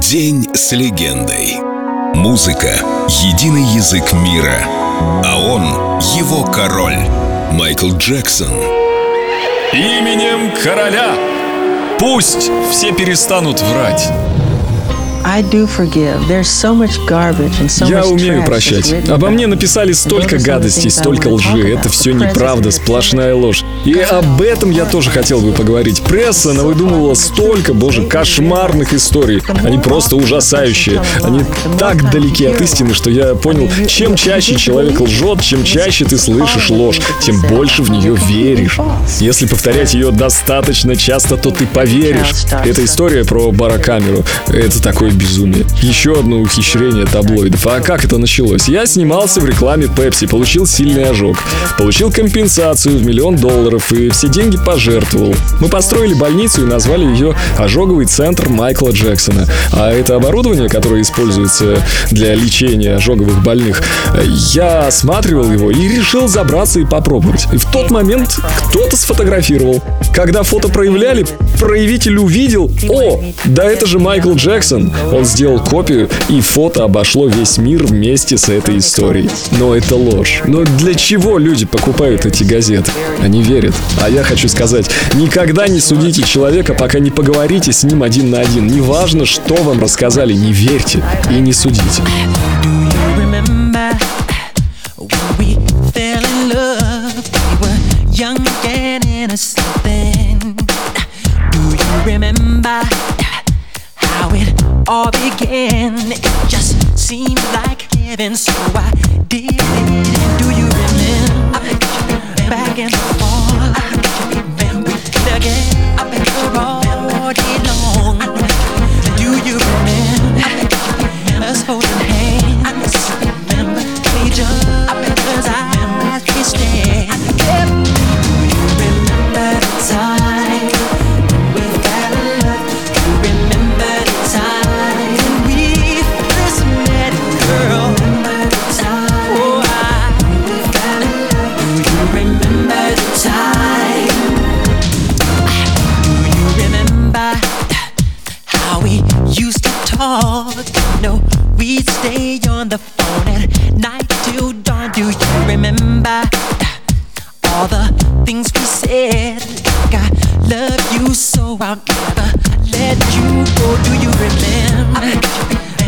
День с легендой. Музыка — единый язык мира, а он — его король. Майкл Джексон. Именем короля пусть все перестанут врать. Я умею прощать. Обо мне написали столько гадостей, столько лжи. Это все неправда, сплошная ложь. И об этом я тоже хотел бы поговорить. Пресса навыдумывала столько, боже, кошмарных историй. Они просто ужасающие. Они так далеки от истины, что я понял, чем чаще человек лжет, чем чаще ты слышишь ложь, тем больше в нее веришь. Если повторять ее достаточно часто, то ты поверишь. Эта история про барокамеру. Это такой такое безумие. Еще одно ухищрение таблоидов. А как это началось? Я снимался в рекламе Пепси, получил сильный ожог. Получил компенсацию в миллион долларов и все деньги пожертвовал. Мы построили больницу и назвали ее ожоговый центр Майкла Джексона. А это оборудование, которое используется для лечения ожоговых больных, я осматривал его и решил забраться и попробовать. И в тот момент кто-то сфотографировал. Когда фото проявляли, проявитель увидел, о, да это же Майкл Джексон. Он сделал копию, и фото обошло весь мир вместе с этой историей. Но это ложь. Но для чего люди покупают эти газеты? Они верят. А я хочу сказать, никогда не судите человека, пока не поговорите с ним один на один. Неважно, что вам рассказали, не верьте и не судите. seems like giving, so I did it. Do you remember? I got back and forth. I got remember again. I've the road long. Do you remember? Us holding all the things we said? Like I love you so I'll never let you go. Do you remember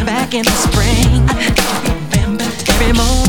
back in the spring? Remember every morning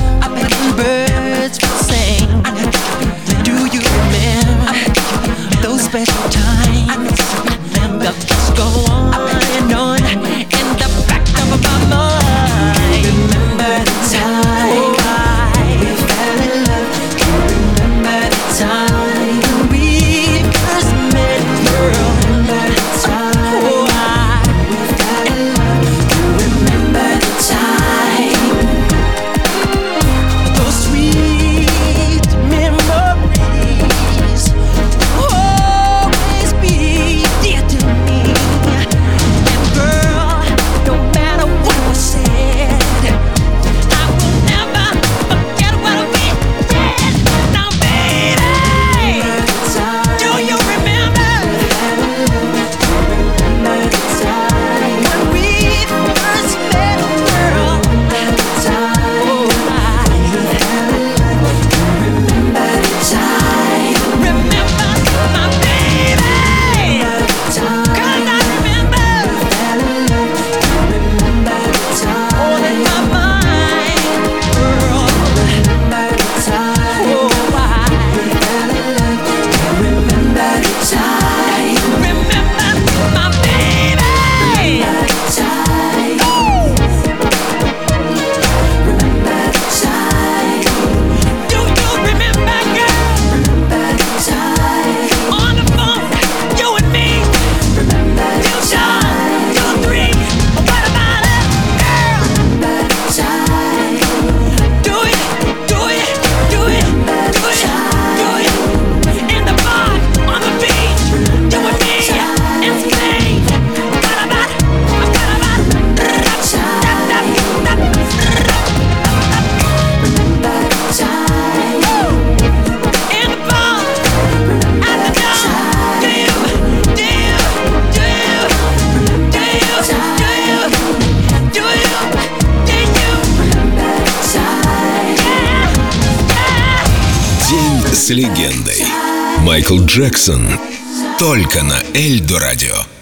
с легендой. Майкл Джексон. Только на Эльдо радио.